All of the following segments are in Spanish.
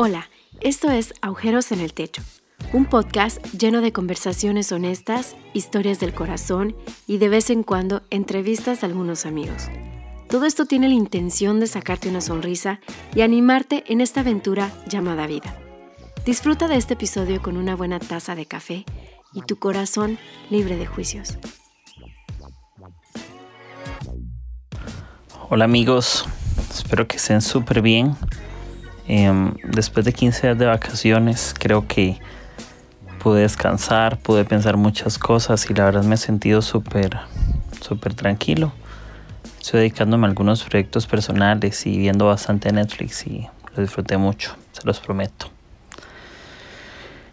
Hola, esto es Agujeros en el Techo, un podcast lleno de conversaciones honestas, historias del corazón y de vez en cuando entrevistas a algunos amigos. Todo esto tiene la intención de sacarte una sonrisa y animarte en esta aventura llamada vida. Disfruta de este episodio con una buena taza de café y tu corazón libre de juicios. Hola amigos, espero que estén súper bien. Em, después de 15 días de vacaciones, creo que pude descansar, pude pensar muchas cosas y la verdad me he sentido súper, súper tranquilo. Estoy dedicándome a algunos proyectos personales y viendo bastante Netflix y lo disfruté mucho, se los prometo.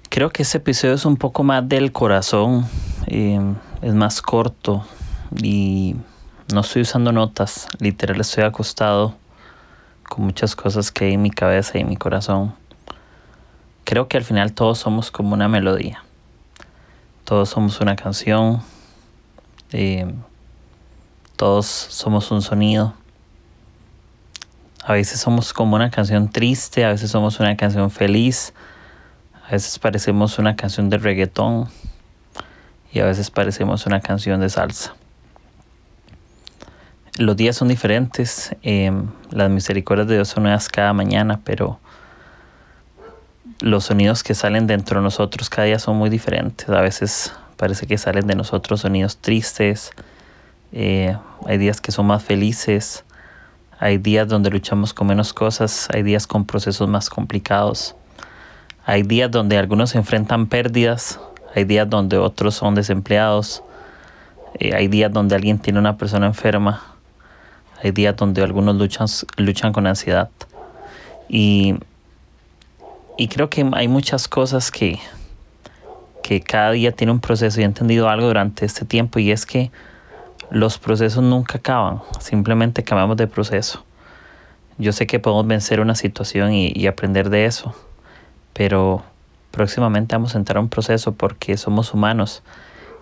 Creo que este episodio es un poco más del corazón, em, es más corto y no estoy usando notas, literal estoy acostado con muchas cosas que hay en mi cabeza y en mi corazón. Creo que al final todos somos como una melodía. Todos somos una canción. Eh, todos somos un sonido. A veces somos como una canción triste, a veces somos una canción feliz, a veces parecemos una canción de reggaetón y a veces parecemos una canción de salsa los días son diferentes, em, las misericordias de Dios son nuevas cada mañana, pero los sonidos que salen dentro de nosotros cada día son muy diferentes. A veces parece que salen de nosotros sonidos tristes, eh, hay días que son más felices, hay días donde luchamos con menos cosas, hay días con procesos más complicados, hay días donde algunos enfrentan pérdidas, hay días donde otros son desempleados, eh, hay días donde alguien tiene una persona enferma, hay días donde algunos luchan, luchan con ansiedad. Y, y creo que hay muchas cosas que, que cada día tiene un proceso y he entendido algo durante este tiempo y es que los procesos nunca acaban, simplemente cambiamos de proceso. Yo sé que podemos vencer una situación y, y, aprender de eso, pero próximamente vamos a entrar a un proceso porque somos humanos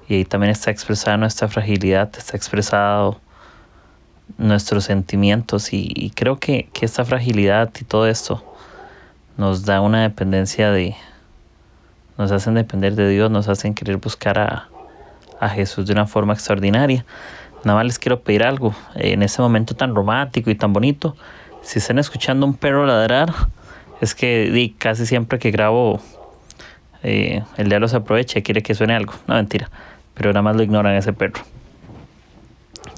y ahí también está expresada nuestra fragilidad, está expresado nuestros sentimientos y, creo que, esta fragilidad y todo esto nos da una dependencia de, nos hacen depender de Dios, nos hacen querer buscar a, a Jesús de una forma extraordinaria. Nada más les quiero pedir algo, en este momento tan romántico y tan bonito, si están escuchando un perro ladrar, es que casi siempre que grabo eh, el diablo se aprovecha y quiere que suene algo. No, mentira, pero nada más lo ignoran ese perro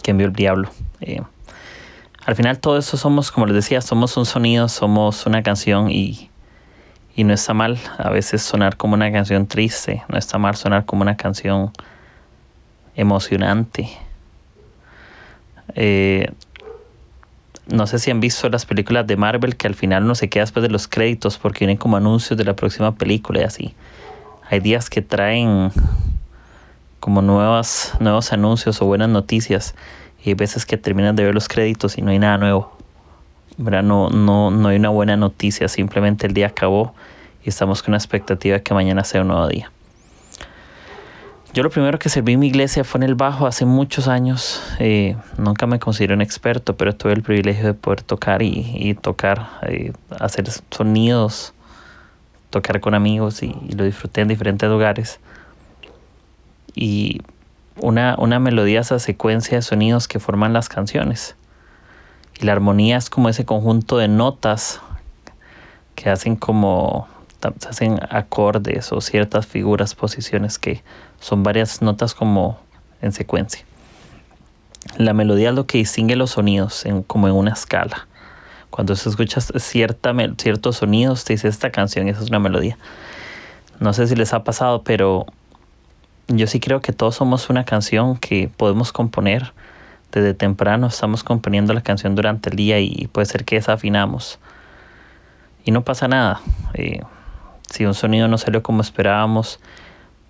que envió el diablo. Eh, al final todo eso somos, como les decía, somos un sonido, somos una canción y, no está mal a veces sonar como una canción triste, no está mal sonar como una canción emocionante. Eh, no sé si han visto las películas de Marvel que al final no se queda después de los créditos porque vienen como anuncios de la próxima película y así. Hay días que traen como nuevas, nuevos anuncios o buenas noticias. Y hay veces que terminan de ver los créditos y no hay nada nuevo. No, no, no hay una buena noticia, simplemente el día acabó y estamos con la expectativa de que mañana sea un nuevo día. Yo lo primero que serví en mi iglesia fue en el bajo hace muchos años. Eh, nunca me considero un experto, pero tuve el privilegio de poder tocar y, tocar, eh, hacer sonidos, tocar con amigos y, y, lo disfruté en diferentes lugares y una, una melodía, esa secuencia de sonidos que forman las canciones. Y la armonía es como ese conjunto de notas que hacen como se hacen acordes o ciertas figuras, posiciones que son varias notas como en secuencia. La melodía es lo que distingue los sonidos como en una escala. Cuando se escuchas cierta, ciertos sonidos, te dice esta canción, esa es una melodía. No sé si les ha pasado, pero yo sí creo que todos somos una canción que podemos componer. Desde temprano estamos componiendo la canción durante el día y puede ser que desafinamos. Y no pasa nada. Eh, si un sonido no salió como esperábamos,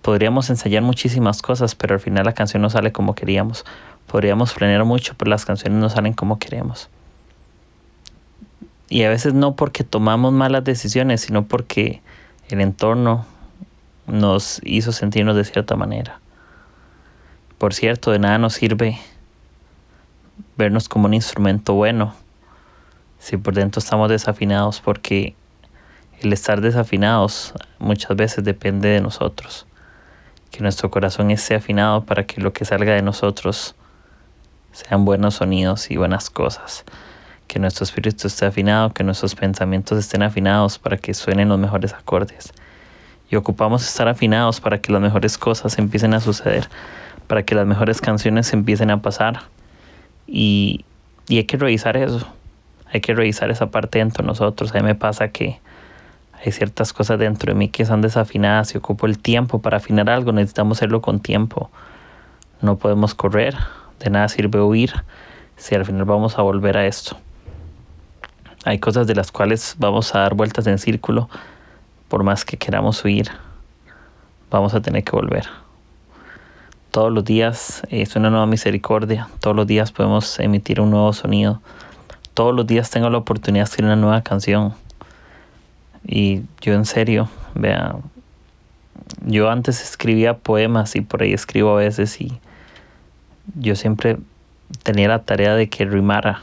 podríamos ensayar muchísimas cosas, pero al final la canción no sale como queríamos. Podríamos planear mucho, pero las canciones no salen como queremos. Y a veces no porque tomamos malas decisiones, sino porque el entorno nos hizo sentirnos de cierta manera. Por cierto, de nada nos sirve vernos como un instrumento bueno si por dentro estamos desafinados porque El estar desafinados muchas veces depende de nosotros. Que nuestro corazón esté afinado para que lo que salga de nosotros sean buenos sonidos y buenas cosas. Que nuestro espíritu esté afinado, que nuestros pensamientos estén afinados para que suenen los mejores acordes. Y ocupamos estar afinados para que las mejores cosas empiecen a suceder, para que las mejores canciones empiecen a pasar. Y, y hay que revisar eso. Hay que revisar esa parte dentro de nosotros. A mí me pasa que hay ciertas cosas dentro de mí que son desafinadas y ocupo el tiempo para afinar algo. Necesitamos hacerlo con tiempo. No podemos correr. De nada sirve huir si al final vamos a volver a esto. Hay cosas de las cuales vamos a dar vueltas en círculo. Por más que queramos huir, vamos a tener que volver. Todos los días es una nueva misericordia. Todos los días podemos emitir un nuevo sonido. Todos los días tengo la oportunidad de escribir una nueva canción y yo en serio, vea, yo antes escribía poemas y por ahí escribo a veces y yo siempre tenía la tarea de que rimara,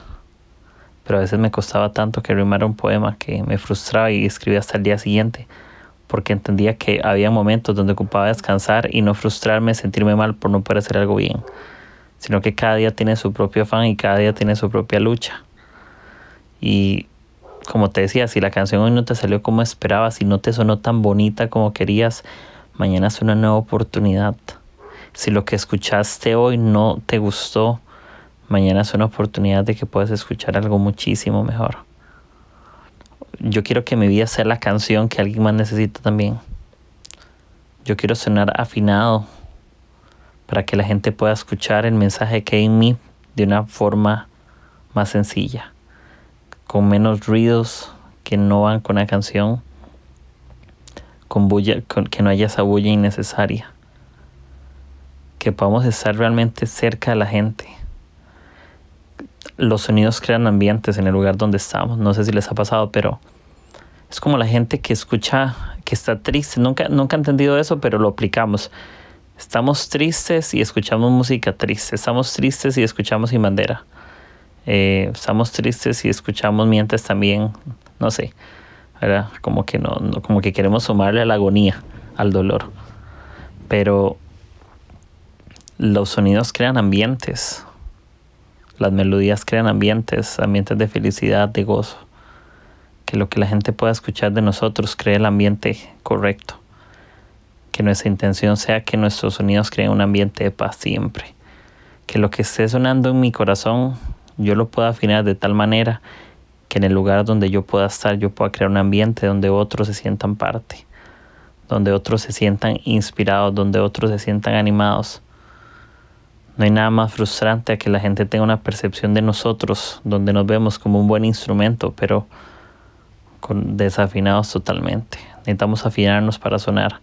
pero a veces me costaba tanto que rimara un poema que me frustraba y escribía hasta el día siguiente, porque entendía que había momentos donde ocupaba descansar y no frustrarme, sentirme mal por no poder hacer algo bien, sino que cada día tiene su propio afán y cada día tiene su propia lucha. Y como te decía, si la canción hoy no te salió como esperabas, si no te sonó tan bonita como querías, mañana es una nueva oportunidad. Si lo que escuchaste hoy no te gustó, mañana es una oportunidad de que puedas escuchar algo muchísimo mejor. Yo quiero que mi vida sea la canción que alguien más necesita también. Yo quiero sonar afinado para que la gente pueda escuchar el mensaje que hay en mí de una forma más sencilla con menos ruidos que no van con la canción, con bulla, que no haya esa bulla innecesaria, que podamos estar realmente cerca de la gente. Los sonidos crean ambientes en el lugar donde estamos, no sé si les ha pasado, pero es como la gente que escucha, que está triste, nunca, nunca he entendido eso, pero lo aplicamos. Estamos tristes y escuchamos música triste, estamos tristes y escuchamos sin bandera. Eh, estamos tristes y escuchamos mientras también, no sé, Como que, no, como que queremos sumarle a la agonía, al dolor. Pero los sonidos crean ambientes, las melodías crean ambientes, ambientes de felicidad, de gozo. Que lo que la gente pueda escuchar de nosotros cree el ambiente correcto. Que nuestra intención sea que nuestros sonidos creen un ambiente de paz siempre. Que lo que esté sonando en mi corazón yo lo pueda afinar de tal manera que en el lugar donde yo pueda estar yo pueda crear un ambiente donde otros se sientan parte, donde otros se sientan inspirados, donde otros se sientan animados. No hay nada más frustrante a que la gente tenga una percepción de nosotros donde nos vemos como un buen instrumento, pero desafinados totalmente. Necesitamos afinarnos para sonar.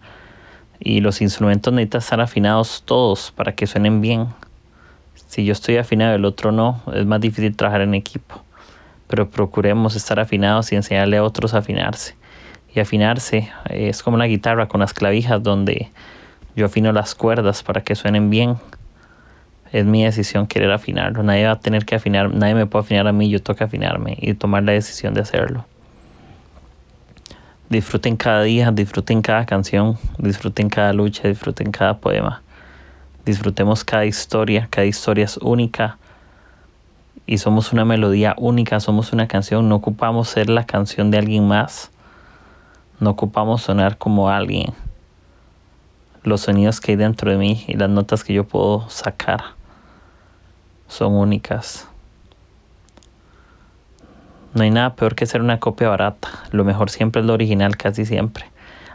Y los instrumentos necesitan estar afinados todos para que suenen bien. Si yo estoy afinado y el otro no, es más difícil trabajar en equipo. Pero procuremos estar afinados y enseñarle a otros a afinarse. Y afinarse es como una guitarra con las clavijas donde yo afino las cuerdas para que suenen bien. Es mi decisión querer afinarlo. Nadie va a tener que afinar, nadie me puede afinar a mí, yo toca afinarme y tomar la decisión de hacerlo. Disfruten cada día, disfruten cada canción, disfruten cada lucha, disfruten cada poema. Disfrutemos cada historia, cada historia es única y somos una melodía única, somos una canción, no ocupamos ser la canción de alguien más, no ocupamos sonar como alguien. Los sonidos que hay dentro de mí y las notas que yo puedo sacar son únicas. No hay nada peor que ser una copia barata. Lo mejor siempre es lo original, casi siempre.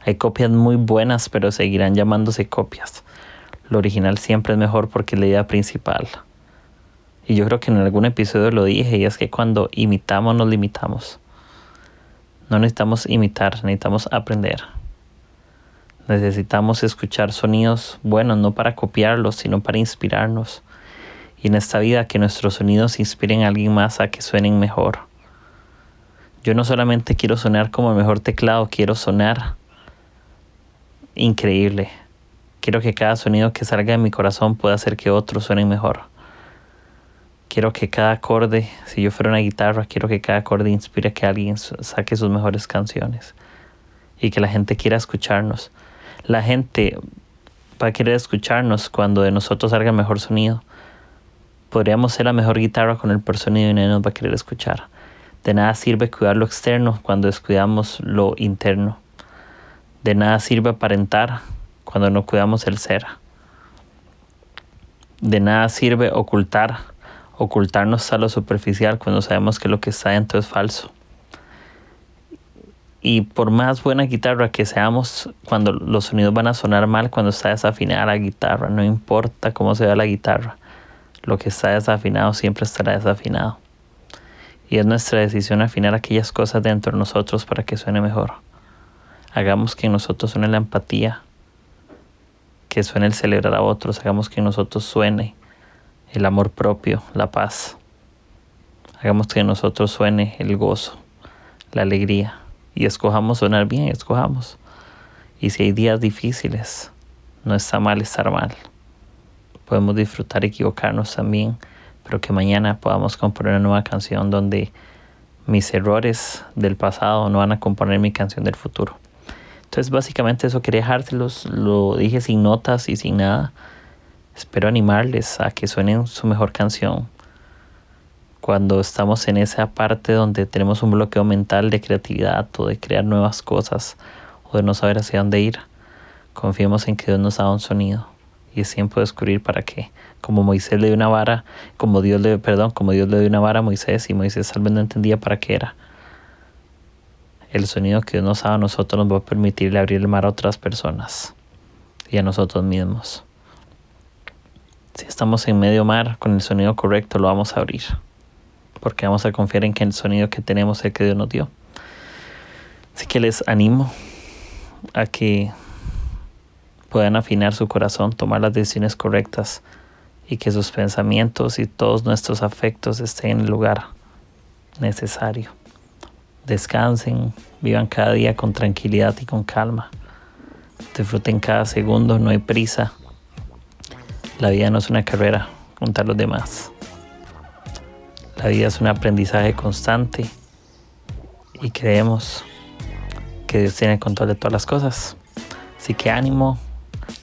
Hay copias muy buenas, pero seguirán llamándose copias lo original siempre es mejor porque es la idea principal. Y yo creo que en algún episodio lo dije y es que cuando imitamos nos limitamos. No necesitamos imitar, necesitamos aprender. Necesitamos escuchar sonidos buenos, no para copiarlos, sino para inspirarnos. En esta vida que nuestros sonidos inspiren a alguien más a que suenen mejor. Yo no solamente quiero sonar como el mejor teclado, quiero sonar increíble Quiero que cada sonido que salga de mi corazón pueda hacer que otros suenen mejor. Quiero que cada acorde, si yo fuera una guitarra, quiero que cada acorde inspire a que alguien saque sus mejores canciones. y que la gente quiera escucharnos. La gente va a querer escucharnos cuando de nosotros salga mejor sonido. Podríamos ser la mejor guitarra con el peor sonido y nadie nos va a querer escuchar. De nada sirve cuidar lo externo cuando descuidamos lo interno. De nada sirve aparentar cuando no cuidamos el ser. De nada sirve ocultar, ocultarnos a lo superficial cuando sabemos que lo que está dentro es falso. Y por más buena guitarra que seamos, cuando los sonidos van a sonar mal, cuando está desafinada la guitarra, no importa cómo se vea la guitarra, lo que está desafinado siempre estará desafinado. Y es nuestra decisión afinar aquellas cosas dentro de nosotros para que suene mejor. Hagamos que en nosotros suene la empatía, que suene el celebrar a otros, hagamos que en nosotros suene el amor propio, la paz. Hagamos que en nosotros suene el gozo, la alegría y escojamos sonar bien, escojamos. Y si hay días difíciles, no está mal estar mal. Podemos disfrutar y equivocarnos también, pero que mañana podamos componer una nueva canción donde mis errores del pasado no van a componer mi canción del futuro. Entonces básicamente eso quería dejárselos, lo dije sin notas y sin nada. Espero animarles a que suenen su mejor canción cuando estamos en esa parte donde tenemos un bloqueo mental de creatividad o de crear nuevas cosas o de no saber hacia dónde ir, confiemos en que Dios nos da un sonido y es tiempo de descubrir para qué. Como Moisés le dio una vara, como Dios le, perdón, como Dios le dio una vara a Moisés y Moisés tal vez no entendía para qué era. El sonido que Dios nos da a nosotros nos va a permitirle abrir el mar a otras personas y a nosotros mismos. Si estamos en medio mar con el sonido correcto, lo vamos a abrir porque vamos a confiar en que el sonido que tenemos es el que Dios nos dio. Así que les animo a que puedan afinar su corazón, tomar las decisiones correctas y que sus pensamientos y todos nuestros afectos estén en el lugar necesario. Descansen, vivan cada día con tranquilidad y con calma. Disfruten cada segundo, no hay prisa. La vida no es una carrera contra los demás. La vida es un aprendizaje constante y creemos que Dios tiene control de todas las cosas. Así que ánimo,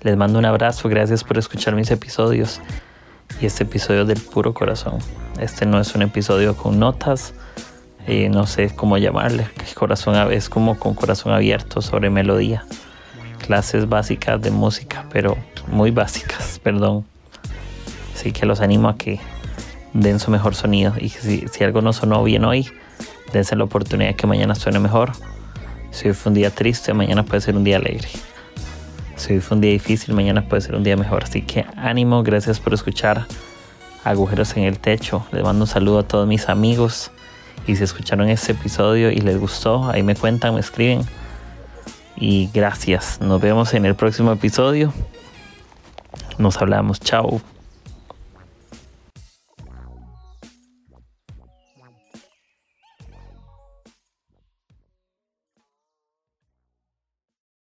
les mando un abrazo, gracias por escuchar mis episodios y este episodio del puro corazón. Este no es un episodio con notas, eh, no sé cómo llamarle, corazón es como con corazón abierto sobre melodía. Clases básicas de música, pero muy básicas, perdón. Así que los animo a que den su mejor sonido. Y si, si algo no sonó bien hoy, dense la oportunidad de que mañana suene mejor. Si hoy fue un día triste, mañana puede ser un día alegre. Si hoy fue un día difícil, mañana puede ser un día mejor. Así que ánimo, gracias por escuchar Agujeros en el Techo. Les mando un saludo a todos mis amigos. Y si escucharon este episodio y les gustó, ahí me cuentan, me escriben. Y gracias. Nos vemos en el próximo episodio. Nos hablamos. Chao.